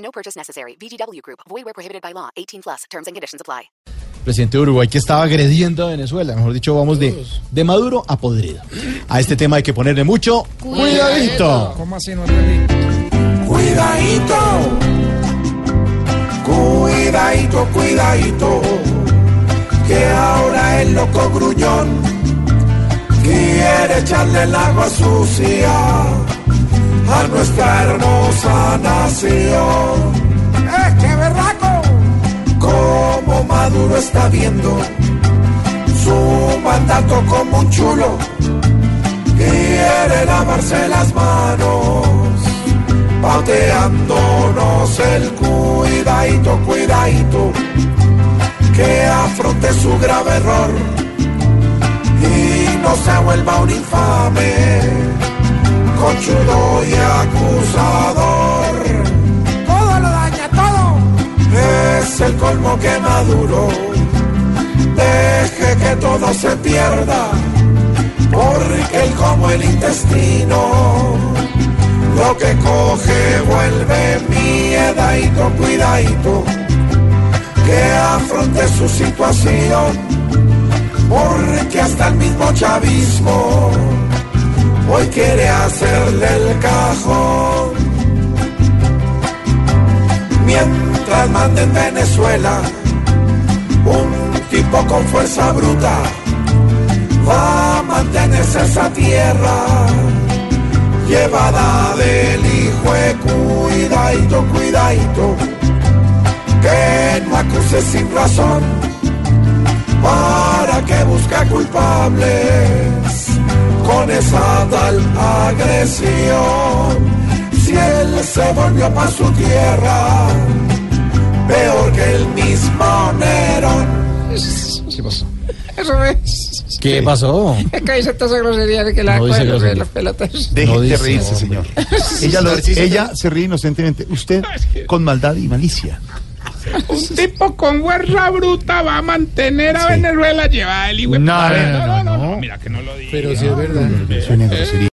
No purchase necessary. VGW Group. Void where prohibited by law. 18 plus. Terms and conditions apply. presidente de Uruguay que estaba agrediendo a Venezuela. Mejor dicho, vamos de, de maduro a podrido. A este tema hay que ponerle mucho cuidadito. ¿Cómo así no entendí? Cuidadito, cuidadito, cuidadito, que ahora el loco gruñón quiere echarle el agua sucia a nuestra hermosa nación. ¡Eh, qué berraco! Como Maduro está viendo su mandato como un chulo, quiere lavarse las manos pauteándonos el cuidadito, cuidadito, que afronte su grave error y no se vuelva un infame, conchudo y acusador. Todo lo daña, todo. Es el colmo que Maduro deje que todo se pierda, porque él como el intestino lo que coge vuelve miedadito, cuidadito, que afronte su situación, porque hasta el mismo chavismo quiere hacerle el cajón. Mientras manda en Venezuela un tipo con fuerza bruta, va a mantenerse esa tierra llevada del hijo de cuidadito, cuidadito, que no acuse sin razón, para que busque culpables con esa tal agresión. Si él se volvió para su tierra, peor que el mismo Nerón. ¿Qué pasó? Eso es. ¿Qué pasó? Es que dice toda esa grosería de que la No dice grosería. los pelotas. Deje No de reírse, hombre. señor. Ella, lo- ella se ríe inocentemente. Usted con maldad y malicia. Un tipo con fuerza bruta va a mantener a Venezuela llevada el hijo No, no, no, no, no. Mira que no lo digo. Pero sí es verdad. Suena grosería.